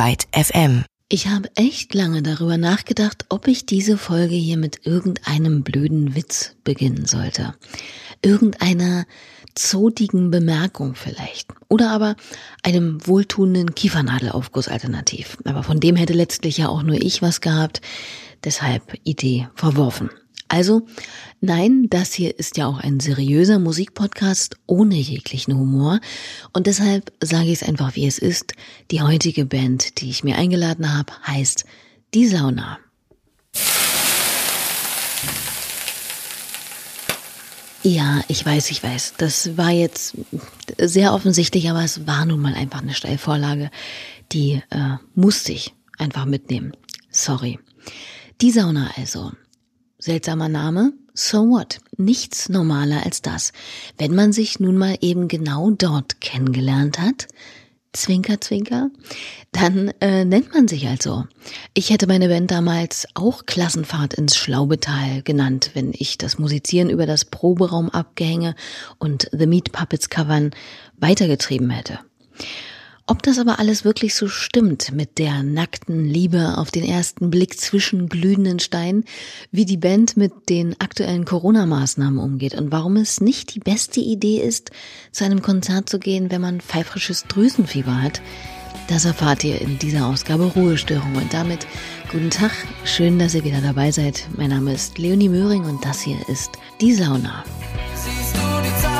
Byte FM. Ich habe echt lange darüber nachgedacht, ob ich diese Folge hier mit irgendeinem blöden Witz beginnen sollte. Irgendeiner zodigen Bemerkung vielleicht. Oder aber einem wohltuenden Kiefernadelaufguss alternativ. Aber von dem hätte letztlich ja auch nur ich was gehabt. Deshalb Idee verworfen. Also, nein, das hier ist ja auch ein seriöser Musikpodcast ohne jeglichen Humor. Und deshalb sage ich es einfach, wie es ist. Die heutige Band, die ich mir eingeladen habe, heißt Die Sauna. Ja, ich weiß, ich weiß. Das war jetzt sehr offensichtlich, aber es war nun mal einfach eine Steilvorlage. Die äh, musste ich einfach mitnehmen. Sorry. Die Sauna also. Seltsamer Name? So what? Nichts normaler als das. Wenn man sich nun mal eben genau dort kennengelernt hat, Zwinker, Zwinker, dann äh, nennt man sich also. Ich hätte meine Band damals auch Klassenfahrt ins Schlaubetal genannt, wenn ich das Musizieren über das Proberaumabgehänge und The Meat Puppets Covern weitergetrieben hätte. Ob das aber alles wirklich so stimmt mit der nackten Liebe auf den ersten Blick zwischen glühenden Steinen, wie die Band mit den aktuellen Corona-Maßnahmen umgeht und warum es nicht die beste Idee ist, zu einem Konzert zu gehen, wenn man pfeifrisches Drüsenfieber hat, das erfahrt ihr in dieser Ausgabe Ruhestörung. Und damit guten Tag, schön, dass ihr wieder dabei seid. Mein Name ist Leonie Möhring und das hier ist Die Sauna. Siehst du die Zeit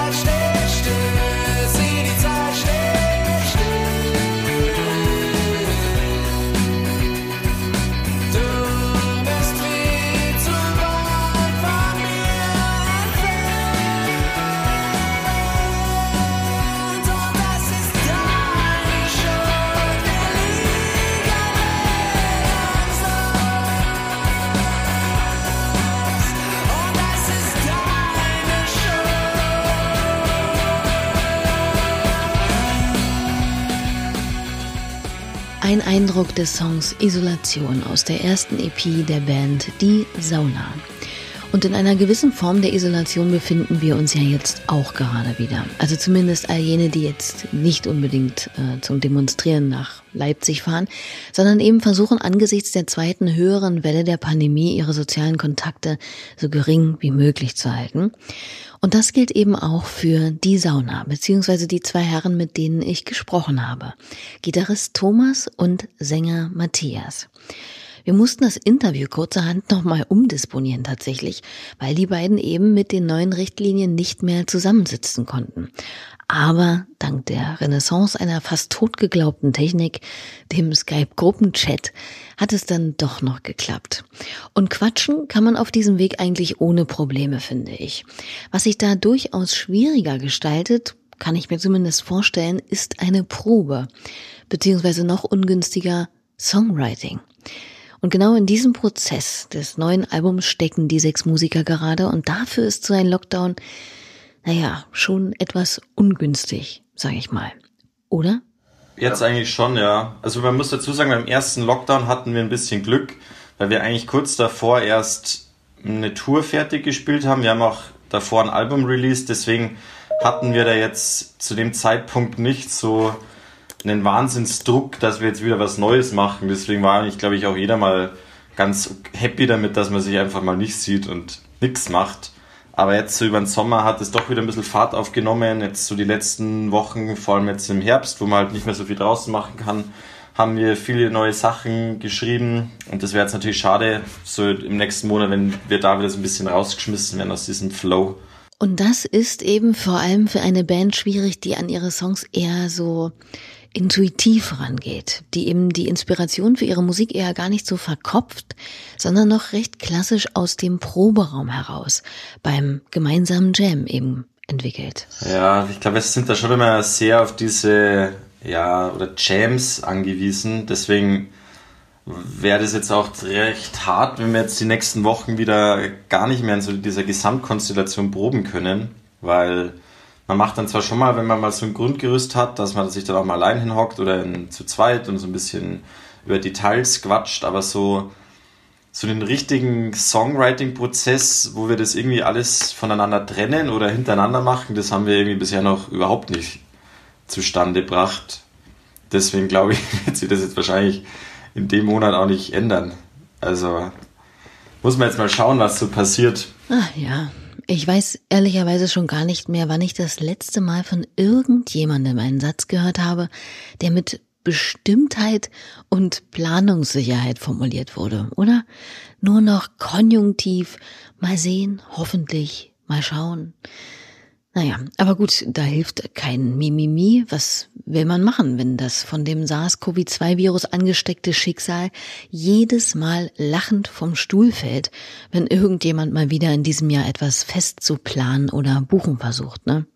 Eindruck des Songs Isolation aus der ersten EP der Band Die Sauna. Und in einer gewissen Form der Isolation befinden wir uns ja jetzt auch gerade wieder. Also zumindest all jene, die jetzt nicht unbedingt äh, zum Demonstrieren nach Leipzig fahren, sondern eben versuchen angesichts der zweiten höheren Welle der Pandemie ihre sozialen Kontakte so gering wie möglich zu halten. Und das gilt eben auch für die Sauna, beziehungsweise die zwei Herren, mit denen ich gesprochen habe. Gitarrist Thomas und Sänger Matthias. Wir mussten das Interview kurzerhand nochmal umdisponieren tatsächlich, weil die beiden eben mit den neuen Richtlinien nicht mehr zusammensitzen konnten. Aber dank der Renaissance einer fast totgeglaubten Technik, dem Skype-Gruppenchat, hat es dann doch noch geklappt. Und quatschen kann man auf diesem Weg eigentlich ohne Probleme, finde ich. Was sich da durchaus schwieriger gestaltet, kann ich mir zumindest vorstellen, ist eine Probe, beziehungsweise noch ungünstiger Songwriting. Und genau in diesem Prozess des neuen Albums stecken die sechs Musiker gerade und dafür ist so ein Lockdown naja, schon etwas ungünstig, sage ich mal. Oder? Jetzt eigentlich schon, ja. Also man muss dazu sagen, beim ersten Lockdown hatten wir ein bisschen Glück, weil wir eigentlich kurz davor erst eine Tour fertig gespielt haben. Wir haben auch davor ein Album released, deswegen hatten wir da jetzt zu dem Zeitpunkt nicht so einen Wahnsinnsdruck, dass wir jetzt wieder was Neues machen. Deswegen war eigentlich, glaube ich, auch jeder mal ganz happy damit, dass man sich einfach mal nicht sieht und nichts macht. Aber jetzt so über den Sommer hat es doch wieder ein bisschen Fahrt aufgenommen. Jetzt so die letzten Wochen, vor allem jetzt im Herbst, wo man halt nicht mehr so viel draußen machen kann, haben wir viele neue Sachen geschrieben. Und das wäre jetzt natürlich schade, so im nächsten Monat, wenn wir da wieder so ein bisschen rausgeschmissen werden aus diesem Flow. Und das ist eben vor allem für eine Band schwierig, die an ihre Songs eher so intuitiv rangeht, die eben die Inspiration für ihre Musik eher gar nicht so verkopft, sondern noch recht klassisch aus dem Proberaum heraus, beim gemeinsamen Jam eben entwickelt. Ja, ich glaube, wir sind da schon immer sehr auf diese, ja, oder Jams angewiesen, deswegen wäre das jetzt auch recht hart, wenn wir jetzt die nächsten Wochen wieder gar nicht mehr in so dieser Gesamtkonstellation proben können, weil man macht dann zwar schon mal, wenn man mal so ein Grundgerüst hat, dass man sich dann auch mal allein hinhockt oder in, zu zweit und so ein bisschen über Details quatscht, aber so, so den richtigen Songwriting-Prozess, wo wir das irgendwie alles voneinander trennen oder hintereinander machen, das haben wir irgendwie bisher noch überhaupt nicht zustande gebracht. deswegen glaube ich, wird sich das jetzt wahrscheinlich in dem Monat auch nicht ändern. Also muss man jetzt mal schauen, was so passiert. Ach ja, ich weiß ehrlicherweise schon gar nicht mehr, wann ich das letzte Mal von irgendjemandem einen Satz gehört habe, der mit Bestimmtheit und Planungssicherheit formuliert wurde, oder? Nur noch konjunktiv, mal sehen, hoffentlich, mal schauen. Naja, aber gut, da hilft kein Mimimi. Was will man machen, wenn das von dem SARS-CoV-2-Virus angesteckte Schicksal jedes Mal lachend vom Stuhl fällt, wenn irgendjemand mal wieder in diesem Jahr etwas festzuplanen oder buchen versucht, ne?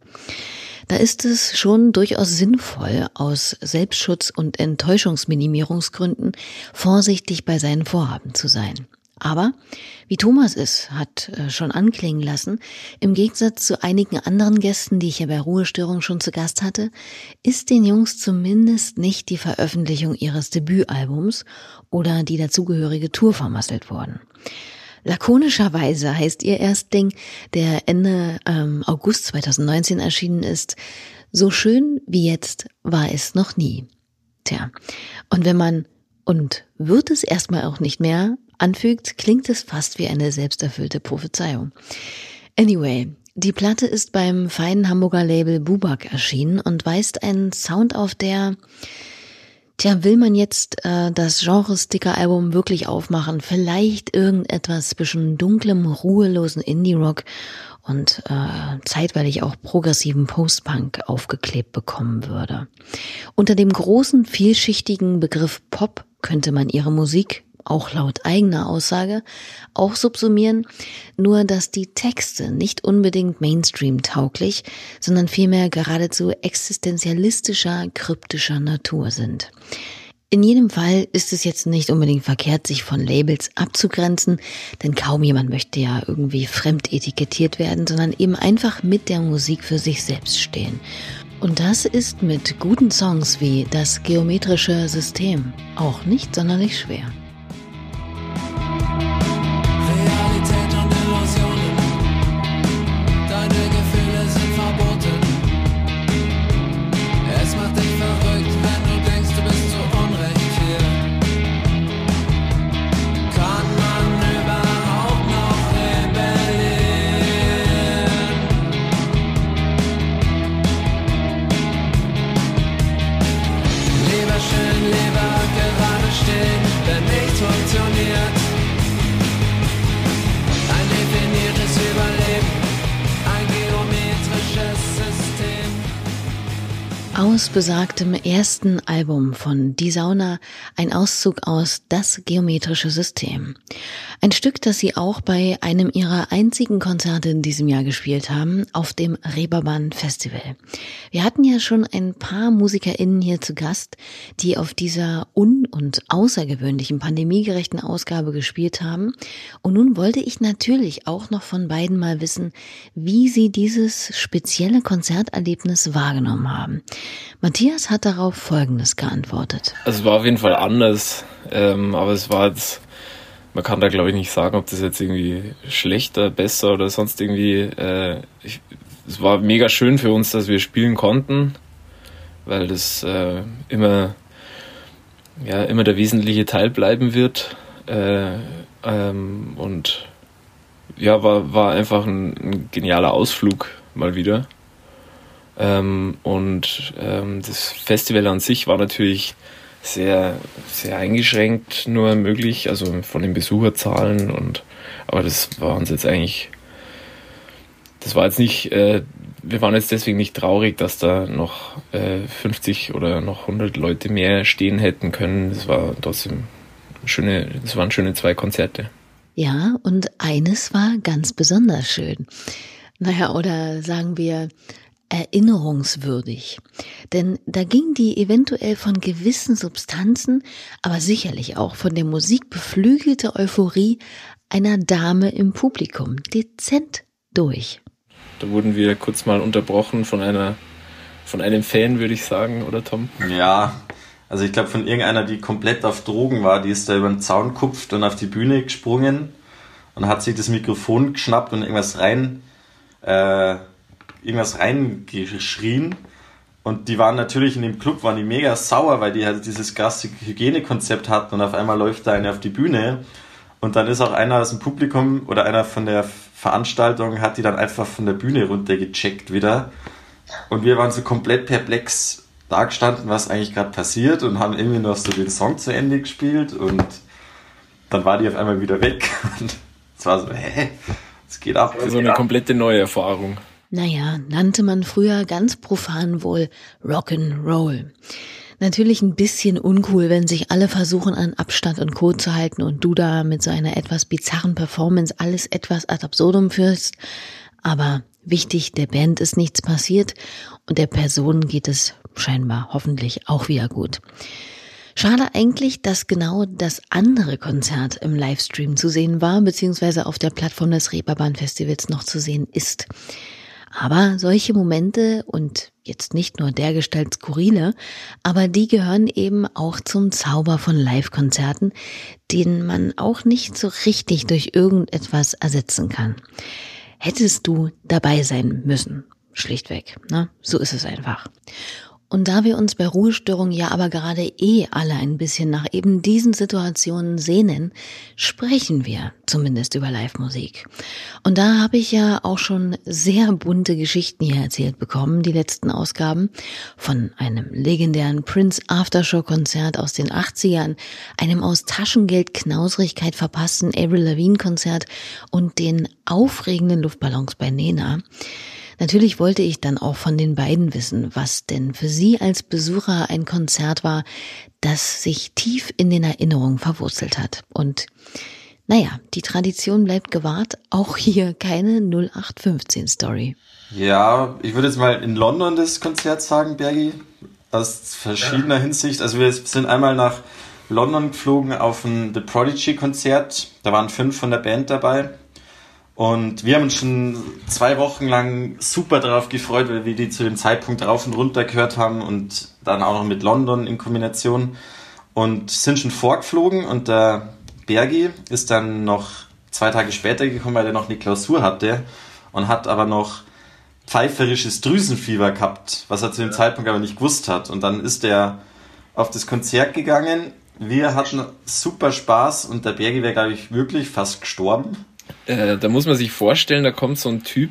Da ist es schon durchaus sinnvoll, aus Selbstschutz und Enttäuschungsminimierungsgründen vorsichtig bei seinen Vorhaben zu sein. Aber, wie Thomas es hat äh, schon anklingen lassen, im Gegensatz zu einigen anderen Gästen, die ich ja bei Ruhestörung schon zu Gast hatte, ist den Jungs zumindest nicht die Veröffentlichung ihres Debütalbums oder die dazugehörige Tour vermasselt worden. Lakonischerweise heißt ihr Erstding, der Ende ähm, August 2019 erschienen ist, so schön wie jetzt war es noch nie. Tja, und wenn man und wird es erstmal auch nicht mehr anfügt, klingt es fast wie eine selbsterfüllte Prophezeiung. Anyway, die Platte ist beim feinen Hamburger Label Bubak erschienen und weist einen Sound auf, der, tja, will man jetzt äh, das Genre-Sticker-Album wirklich aufmachen? Vielleicht irgendetwas zwischen dunklem, ruhelosen Indie-Rock und äh, zeitweilig auch progressiven Post-Punk aufgeklebt bekommen würde. Unter dem großen, vielschichtigen Begriff Pop könnte man ihre Musik auch laut eigener Aussage, auch subsumieren, nur dass die Texte nicht unbedingt Mainstream-tauglich, sondern vielmehr geradezu existenzialistischer, kryptischer Natur sind. In jedem Fall ist es jetzt nicht unbedingt verkehrt, sich von Labels abzugrenzen, denn kaum jemand möchte ja irgendwie fremd etikettiert werden, sondern eben einfach mit der Musik für sich selbst stehen. Und das ist mit guten Songs wie das geometrische System auch nicht sonderlich schwer. Bye. Aus besagtem ersten Album von Die Sauna ein Auszug aus Das geometrische System. Ein Stück, das sie auch bei einem ihrer einzigen Konzerte in diesem Jahr gespielt haben, auf dem Reeperbahn Festival. Wir hatten ja schon ein paar MusikerInnen hier zu Gast, die auf dieser un- und außergewöhnlichen pandemiegerechten Ausgabe gespielt haben. Und nun wollte ich natürlich auch noch von beiden mal wissen, wie sie dieses spezielle Konzerterlebnis wahrgenommen haben. Matthias hat darauf Folgendes geantwortet. Also es war auf jeden Fall anders, ähm, aber es war jetzt man kann da glaube ich nicht sagen, ob das jetzt irgendwie schlechter, besser oder sonst irgendwie. Äh, ich, es war mega schön für uns, dass wir spielen konnten, weil das äh, immer ja immer der wesentliche Teil bleiben wird äh, ähm, und ja war war einfach ein, ein genialer Ausflug mal wieder ähm, und ähm, das Festival an sich war natürlich sehr, sehr eingeschränkt nur möglich, also von den Besucherzahlen und aber das war uns jetzt eigentlich, das war jetzt nicht, äh, wir waren jetzt deswegen nicht traurig, dass da noch äh, 50 oder noch 100 Leute mehr stehen hätten können. Das war trotzdem schöne, das waren schöne zwei Konzerte. Ja, und eines war ganz besonders schön. Naja, oder sagen wir, erinnerungswürdig. Denn da ging die eventuell von gewissen Substanzen, aber sicherlich auch von der Musik beflügelte Euphorie einer Dame im Publikum dezent durch. Da wurden wir kurz mal unterbrochen von einer von einem Fan, würde ich sagen, oder Tom? Ja, also ich glaube von irgendeiner, die komplett auf Drogen war, die ist da über den Zaun kupft und auf die Bühne gesprungen und hat sich das Mikrofon geschnappt und irgendwas rein äh, irgendwas reingeschrien. Und die waren natürlich in dem Club, waren die mega sauer, weil die halt dieses krasse Hygienekonzept hatten und auf einmal läuft da eine auf die Bühne. Und dann ist auch einer aus dem Publikum oder einer von der Veranstaltung hat die dann einfach von der Bühne runtergecheckt wieder. Und wir waren so komplett perplex dagestanden, was eigentlich gerade passiert und haben irgendwie noch so den Song zu Ende gespielt und dann war die auf einmal wieder weg. Und es war so, hä? Es geht ab. So eine komplette neue Erfahrung. Naja, nannte man früher ganz profan wohl Rock'n'Roll. Natürlich ein bisschen uncool, wenn sich alle versuchen, an Abstand und Co. zu halten und du da mit so einer etwas bizarren Performance alles etwas ad absurdum führst. Aber wichtig, der Band ist nichts passiert und der Person geht es scheinbar hoffentlich auch wieder gut. Schade eigentlich, dass genau das andere Konzert im Livestream zu sehen war, beziehungsweise auf der Plattform des Reeperbahn Festivals noch zu sehen ist. Aber solche Momente und jetzt nicht nur dergestalt skurrile, aber die gehören eben auch zum Zauber von Live-Konzerten, den man auch nicht so richtig durch irgendetwas ersetzen kann. Hättest du dabei sein müssen. Schlichtweg. Ne? So ist es einfach. Und da wir uns bei Ruhestörung ja aber gerade eh alle ein bisschen nach eben diesen Situationen sehnen, sprechen wir zumindest über Live-Musik. Und da habe ich ja auch schon sehr bunte Geschichten hier erzählt bekommen, die letzten Ausgaben, von einem legendären Prince Aftershow-Konzert aus den 80ern, einem aus Taschengeld-Knausrigkeit verpassten Avril Lavigne-Konzert und den aufregenden Luftballons bei Nena. Natürlich wollte ich dann auch von den beiden wissen, was denn für sie als Besucher ein Konzert war, das sich tief in den Erinnerungen verwurzelt hat. Und naja, die Tradition bleibt gewahrt, auch hier keine 0815 Story. Ja, ich würde jetzt mal in London das Konzert sagen, Bergi, aus verschiedener. Hinsicht. Also wir sind einmal nach London geflogen auf ein The Prodigy Konzert. Da waren fünf von der Band dabei. Und wir haben uns schon zwei Wochen lang super darauf gefreut, weil wir die zu dem Zeitpunkt rauf und runter gehört haben und dann auch noch mit London in Kombination und sind schon vorgeflogen und der Bergi ist dann noch zwei Tage später gekommen, weil er noch eine Klausur hatte und hat aber noch pfeiferisches Drüsenfieber gehabt, was er zu dem Zeitpunkt aber nicht gewusst hat. Und dann ist er auf das Konzert gegangen. Wir hatten super Spaß und der Bergi wäre, glaube ich, wirklich fast gestorben äh, da muss man sich vorstellen, da kommt so ein Typ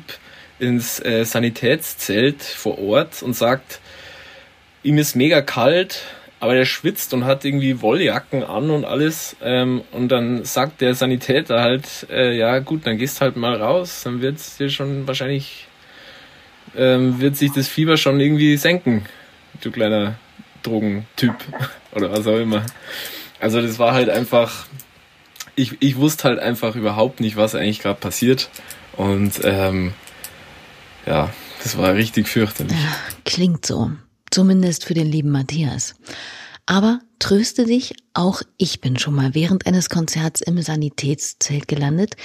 ins äh, Sanitätszelt vor Ort und sagt, ihm ist mega kalt, aber der schwitzt und hat irgendwie Wolljacken an und alles. Ähm, und dann sagt der Sanitäter halt, äh, ja gut, dann gehst halt mal raus, dann wird es dir schon wahrscheinlich, ähm, wird sich das Fieber schon irgendwie senken, du kleiner Drogentyp oder was auch immer. Also das war halt einfach, ich, ich wusste halt einfach überhaupt nicht, was eigentlich gerade passiert. Und ähm, ja, das war richtig fürchterlich. Klingt so. Zumindest für den lieben Matthias. Aber tröste dich, auch ich bin schon mal während eines Konzerts im Sanitätszelt gelandet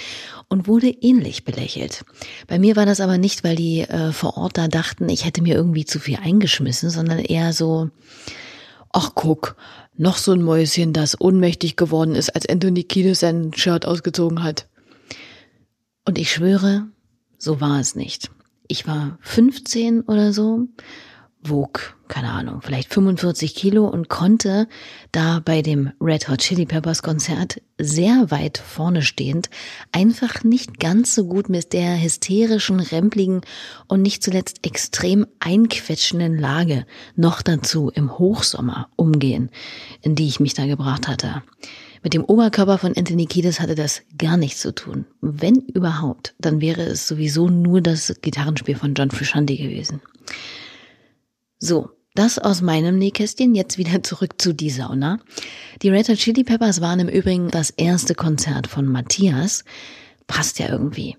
und wurde ähnlich belächelt. Bei mir war das aber nicht, weil die äh, vor Ort da dachten, ich hätte mir irgendwie zu viel eingeschmissen, sondern eher so, ach guck, noch so ein Mäuschen, das ohnmächtig geworden ist, als Anthony Kiedis sein Shirt ausgezogen hat. Und ich schwöre, so war es nicht. Ich war 15 oder so wog, keine Ahnung, vielleicht 45 Kilo und konnte da bei dem Red Hot Chili Peppers Konzert sehr weit vorne stehend einfach nicht ganz so gut mit der hysterischen, rempligen und nicht zuletzt extrem einquetschenden Lage noch dazu im Hochsommer umgehen, in die ich mich da gebracht hatte. Mit dem Oberkörper von Anthony Kiedis hatte das gar nichts zu tun. Wenn überhaupt, dann wäre es sowieso nur das Gitarrenspiel von John Frusciante gewesen. So, das aus meinem Nähkästchen. Jetzt wieder zurück zu die Sauna. Die Red Hot Chili Peppers waren im Übrigen das erste Konzert von Matthias. Passt ja irgendwie.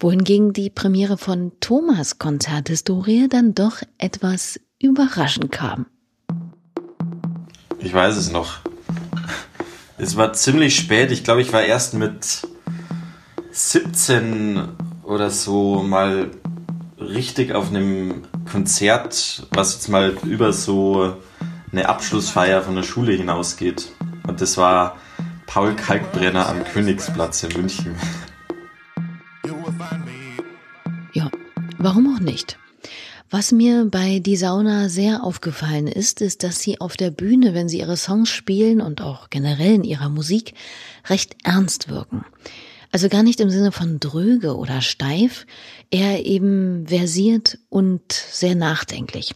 Wohingegen die Premiere von Thomas Konzerthistorie dann doch etwas überraschend kam. Ich weiß es noch. Es war ziemlich spät. Ich glaube, ich war erst mit 17 oder so mal richtig auf einem Konzert, was jetzt mal über so eine Abschlussfeier von der Schule hinausgeht. Und das war Paul Kalkbrenner am Königsplatz in München. Ja, warum auch nicht? Was mir bei Die Sauna sehr aufgefallen ist, ist, dass sie auf der Bühne, wenn sie ihre Songs spielen und auch generell in ihrer Musik, recht ernst wirken. Also gar nicht im Sinne von dröge oder steif, eher eben versiert und sehr nachdenklich.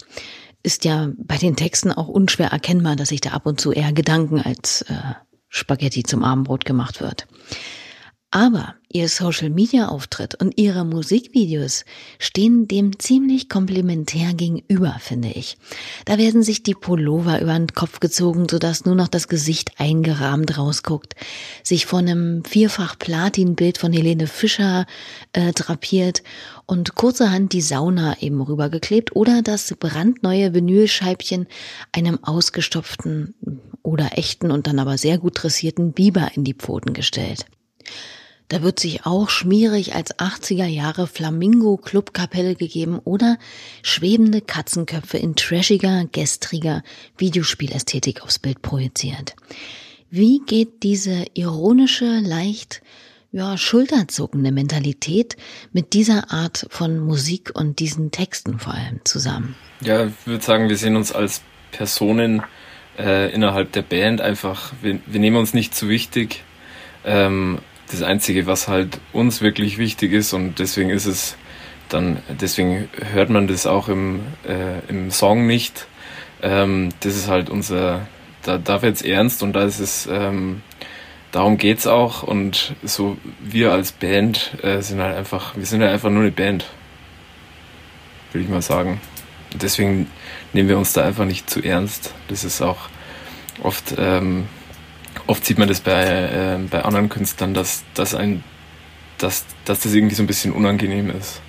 Ist ja bei den Texten auch unschwer erkennbar, dass sich da ab und zu eher Gedanken als äh, Spaghetti zum Abendbrot gemacht wird. Aber ihr Social-Media-Auftritt und ihre Musikvideos stehen dem ziemlich komplementär gegenüber, finde ich. Da werden sich die Pullover über den Kopf gezogen, sodass nur noch das Gesicht eingerahmt rausguckt, sich von einem Vierfach-Platin-Bild von Helene Fischer äh, drapiert und kurzerhand die Sauna eben rübergeklebt oder das brandneue Vinylscheibchen einem ausgestopften oder echten und dann aber sehr gut dressierten Biber in die Pfoten gestellt. Da wird sich auch schmierig als 80er Jahre Flamingo Clubkapelle gegeben oder schwebende Katzenköpfe in trashiger, gestriger Videospielästhetik aufs Bild projiziert. Wie geht diese ironische, leicht ja, schulterzuckende Mentalität mit dieser Art von Musik und diesen Texten vor allem zusammen? Ja, ich würde sagen, wir sehen uns als Personen äh, innerhalb der Band einfach, wir, wir nehmen uns nicht zu wichtig. Ähm, das Einzige, was halt uns wirklich wichtig ist und deswegen ist es dann, deswegen hört man das auch im, äh, im Song nicht. Ähm, das ist halt unser, da, da wird's ernst und da ist es, ähm, darum geht's auch und so wir als Band äh, sind halt einfach, wir sind halt einfach nur eine Band, würde ich mal sagen. Deswegen nehmen wir uns da einfach nicht zu ernst. Das ist auch oft ähm, oft sieht man das bei, äh, bei anderen Künstlern, dass, dass, ein, dass, dass das irgendwie so ein bisschen unangenehm ist.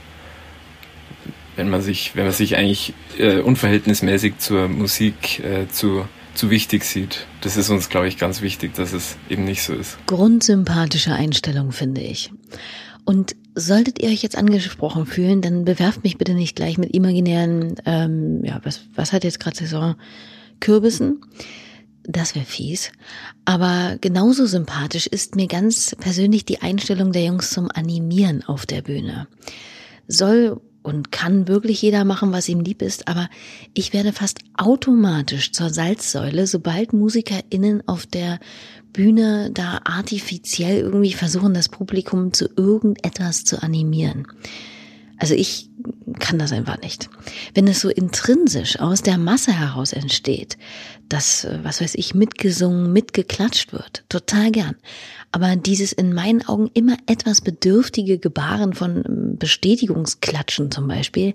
Wenn man sich, wenn man sich eigentlich äh, unverhältnismäßig zur Musik äh, zu, zu wichtig sieht. Das ist uns, glaube ich, ganz wichtig, dass es eben nicht so ist. Grundsympathische Einstellung, finde ich. Und solltet ihr euch jetzt angesprochen fühlen, dann bewerft mich bitte nicht gleich mit imaginären, ähm, ja, was, was hat jetzt gerade Saison? Kürbissen. Das wäre fies. Aber genauso sympathisch ist mir ganz persönlich die Einstellung der Jungs zum Animieren auf der Bühne. Soll und kann wirklich jeder machen, was ihm lieb ist, aber ich werde fast automatisch zur Salzsäule, sobald MusikerInnen auf der Bühne da artifiziell irgendwie versuchen, das Publikum zu irgendetwas zu animieren. Also ich kann das einfach nicht. Wenn es so intrinsisch aus der Masse heraus entsteht, dass, äh, was weiß ich, mitgesungen, mitgeklatscht wird, total gern. Aber dieses in meinen Augen immer etwas bedürftige Gebaren von ähm, Bestätigungsklatschen zum Beispiel,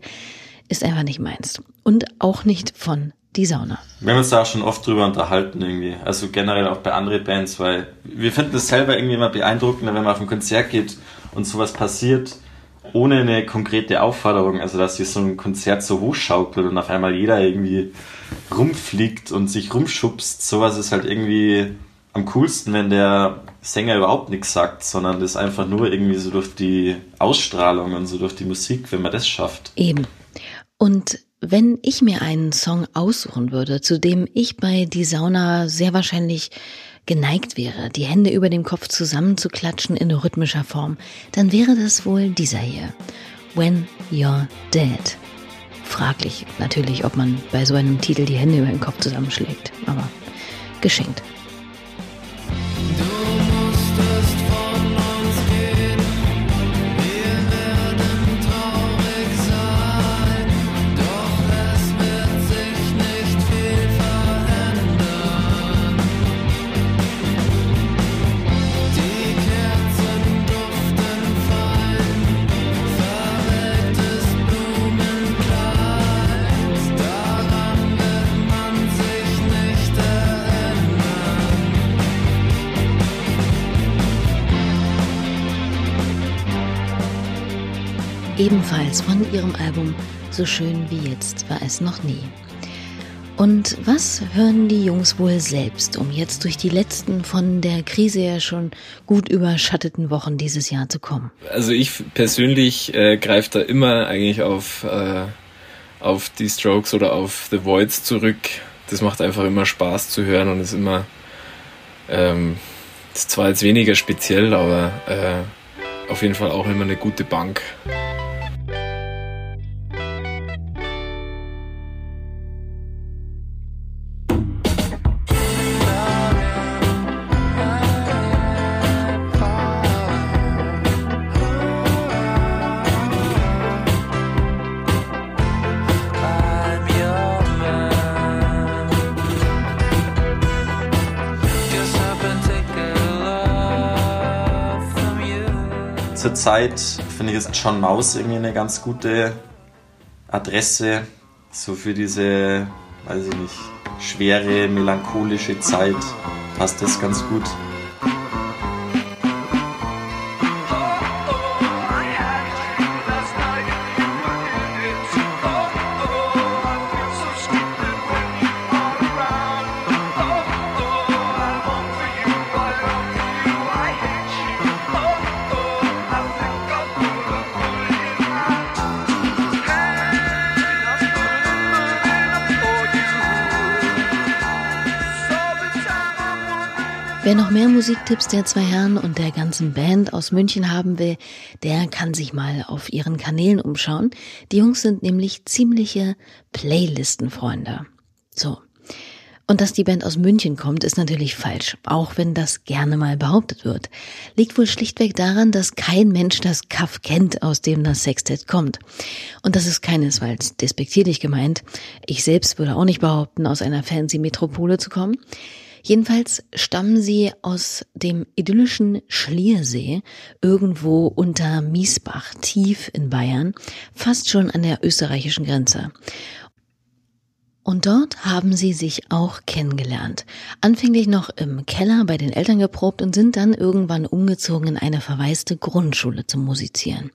ist einfach nicht meins. Und auch nicht von die Sauna. Wir haben uns da auch schon oft drüber unterhalten irgendwie. Also generell auch bei anderen Bands, weil wir finden es selber irgendwie immer beeindruckender, wenn man auf ein Konzert geht und sowas passiert ohne eine konkrete Aufforderung, also dass sich so ein Konzert so hochschaukelt und auf einmal jeder irgendwie rumfliegt und sich rumschubst, sowas ist halt irgendwie am coolsten, wenn der Sänger überhaupt nichts sagt, sondern das einfach nur irgendwie so durch die Ausstrahlung und so durch die Musik, wenn man das schafft. Eben. Und wenn ich mir einen Song aussuchen würde, zu dem ich bei Die Sauna sehr wahrscheinlich geneigt wäre, die Hände über dem Kopf zusammenzuklatschen in rhythmischer Form, dann wäre das wohl dieser hier. When You're Dead. Fraglich natürlich, ob man bei so einem Titel die Hände über den Kopf zusammenschlägt, aber geschenkt. Ebenfalls von ihrem Album So schön wie jetzt war es noch nie. Und was hören die Jungs wohl selbst, um jetzt durch die letzten von der Krise ja schon gut überschatteten Wochen dieses Jahr zu kommen? Also ich persönlich äh, greife da immer eigentlich auf, äh, auf die Strokes oder auf The Voids zurück. Das macht einfach immer Spaß zu hören und ist immer, ähm, ist zwar jetzt weniger speziell, aber äh, auf jeden Fall auch immer eine gute Bank. Zurzeit finde ich ist John Maus irgendwie eine ganz gute Adresse, so für diese, weiß ich nicht, schwere, melancholische Zeit passt das ganz gut. Wer noch mehr Musiktipps der zwei Herren und der ganzen Band aus München haben will, der kann sich mal auf ihren Kanälen umschauen. Die Jungs sind nämlich ziemliche Playlistenfreunde. So. Und dass die Band aus München kommt, ist natürlich falsch, auch wenn das gerne mal behauptet wird. Liegt wohl schlichtweg daran, dass kein Mensch das Kaff kennt, aus dem das Sextet kommt. Und das ist keinesfalls despektierlich gemeint. Ich selbst würde auch nicht behaupten, aus einer fancy Metropole zu kommen. Jedenfalls stammen sie aus dem idyllischen Schliersee, irgendwo unter Miesbach, tief in Bayern, fast schon an der österreichischen Grenze. Und dort haben sie sich auch kennengelernt. Anfänglich noch im Keller bei den Eltern geprobt und sind dann irgendwann umgezogen in eine verwaiste Grundschule zum Musizieren.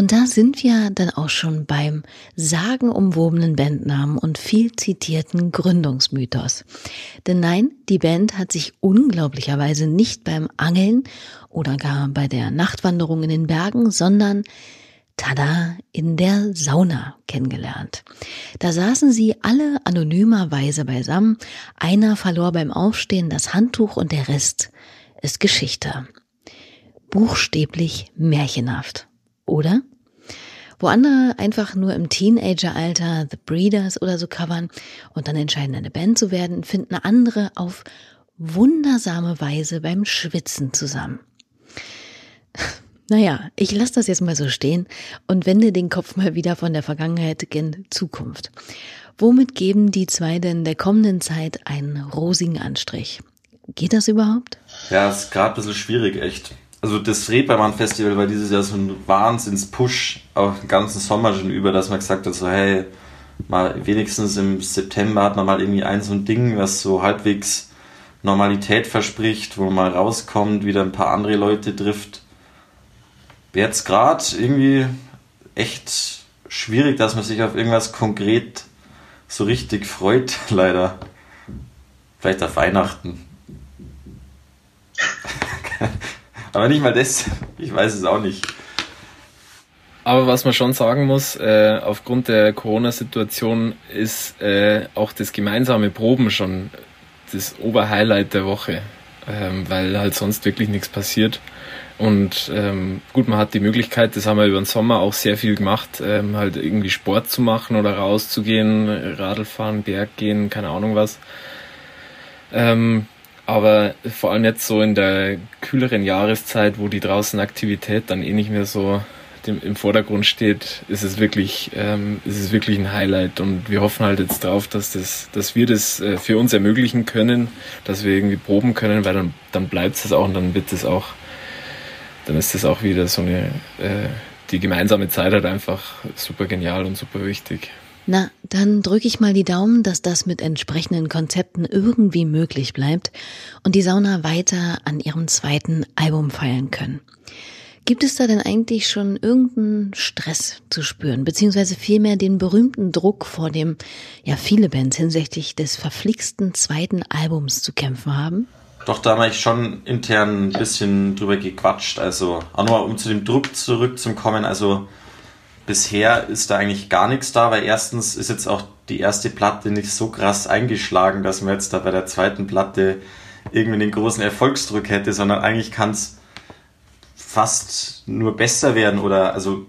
Und da sind wir dann auch schon beim sagenumwobenen Bandnamen und viel zitierten Gründungsmythos. Denn nein, die Band hat sich unglaublicherweise nicht beim Angeln oder gar bei der Nachtwanderung in den Bergen, sondern tada, in der Sauna kennengelernt. Da saßen sie alle anonymerweise beisammen, einer verlor beim Aufstehen das Handtuch und der Rest ist Geschichte. Buchstäblich märchenhaft oder? Wo andere einfach nur im Teenageralter The Breeders oder so covern und dann entscheiden, eine Band zu werden, finden andere auf wundersame Weise beim Schwitzen zusammen. Naja, ich lasse das jetzt mal so stehen und wende den Kopf mal wieder von der Vergangenheit gen Zukunft. Womit geben die zwei denn der kommenden Zeit einen rosigen Anstrich? Geht das überhaupt? Ja, ist gerade ein bisschen schwierig, echt also das Reeperbahn Festival war dieses Jahr so ein Wahnsinns-Push, auch den ganzen Sommer schon über, dass man gesagt hat, so hey, mal wenigstens im September hat man mal irgendwie ein so ein Ding, was so halbwegs Normalität verspricht, wo man mal rauskommt, wieder ein paar andere Leute trifft. Jetzt gerade irgendwie echt schwierig, dass man sich auf irgendwas konkret so richtig freut, leider. Vielleicht auf Weihnachten. Aber nicht mal das. Ich weiß es auch nicht. Aber was man schon sagen muss, äh, aufgrund der Corona-Situation ist äh, auch das gemeinsame Proben schon das Oberhighlight der Woche, ähm, weil halt sonst wirklich nichts passiert. Und ähm, gut, man hat die Möglichkeit, das haben wir über den Sommer auch sehr viel gemacht, ähm, halt irgendwie Sport zu machen oder rauszugehen, Radl fahren, Berg gehen, keine Ahnung was. Ähm, aber vor allem jetzt so in der kühleren Jahreszeit, wo die draußen Aktivität dann eh nicht mehr so im Vordergrund steht, ist es wirklich, ähm, ist es wirklich ein Highlight. Und wir hoffen halt jetzt drauf, dass das, dass wir das äh, für uns ermöglichen können, dass wir irgendwie proben können, weil dann, dann bleibt es auch und dann wird es auch, dann ist das auch wieder so eine, äh, die gemeinsame Zeit halt einfach super genial und super wichtig. Na, dann drücke ich mal die Daumen, dass das mit entsprechenden Konzepten irgendwie möglich bleibt und die Sauna weiter an ihrem zweiten Album feiern können. Gibt es da denn eigentlich schon irgendeinen Stress zu spüren, beziehungsweise vielmehr den berühmten Druck, vor dem ja viele Bands hinsichtlich des verflixten zweiten Albums zu kämpfen haben? Doch, da habe ich schon intern ein bisschen drüber gequatscht. Also, auch nochmal, um zu dem Druck zurückzukommen. Also, bisher ist da eigentlich gar nichts da, weil erstens ist jetzt auch die erste Platte nicht so krass eingeschlagen, dass man jetzt da bei der zweiten Platte irgendwie den großen Erfolgsdruck hätte, sondern eigentlich kann es fast nur besser werden oder also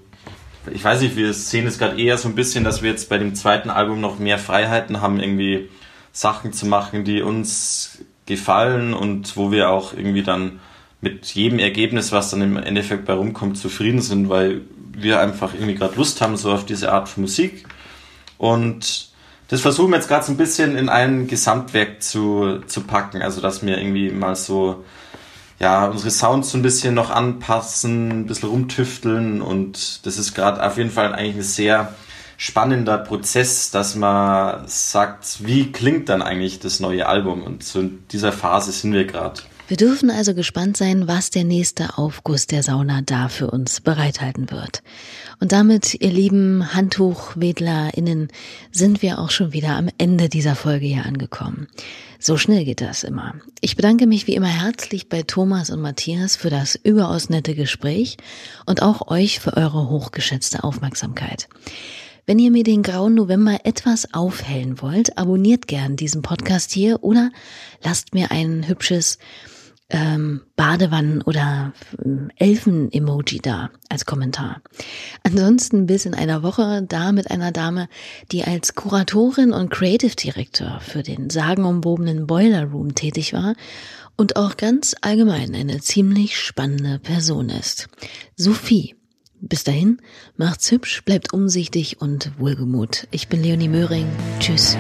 ich weiß nicht, wir sehen es gerade eher so ein bisschen, dass wir jetzt bei dem zweiten Album noch mehr Freiheiten haben, irgendwie Sachen zu machen, die uns gefallen und wo wir auch irgendwie dann mit jedem Ergebnis, was dann im Endeffekt bei rumkommt, zufrieden sind, weil wir einfach irgendwie gerade Lust haben, so auf diese Art von Musik. Und das versuchen wir jetzt gerade so ein bisschen in ein Gesamtwerk zu, zu packen. Also, dass wir irgendwie mal so, ja, unsere Sounds so ein bisschen noch anpassen, ein bisschen rumtüfteln und das ist gerade auf jeden Fall eigentlich ein sehr spannender Prozess, dass man sagt, wie klingt dann eigentlich das neue Album und so in dieser Phase sind wir gerade. Wir dürfen also gespannt sein, was der nächste Aufguss der Sauna da für uns bereithalten wird. Und damit, ihr lieben HandtuchwedlerInnen, sind wir auch schon wieder am Ende dieser Folge hier angekommen. So schnell geht das immer. Ich bedanke mich wie immer herzlich bei Thomas und Matthias für das überaus nette Gespräch und auch euch für eure hochgeschätzte Aufmerksamkeit. Wenn ihr mir den grauen November etwas aufhellen wollt, abonniert gern diesen Podcast hier oder lasst mir ein hübsches ähm, Badewannen- oder ähm, Elfen-Emoji da als Kommentar. Ansonsten bis in einer Woche da mit einer Dame, die als Kuratorin und Creative Director für den sagenumwobenen Boiler Room tätig war und auch ganz allgemein eine ziemlich spannende Person ist. Sophie. Bis dahin, macht's hübsch, bleibt umsichtig und wohlgemut. Ich bin Leonie Möhring. Tschüss.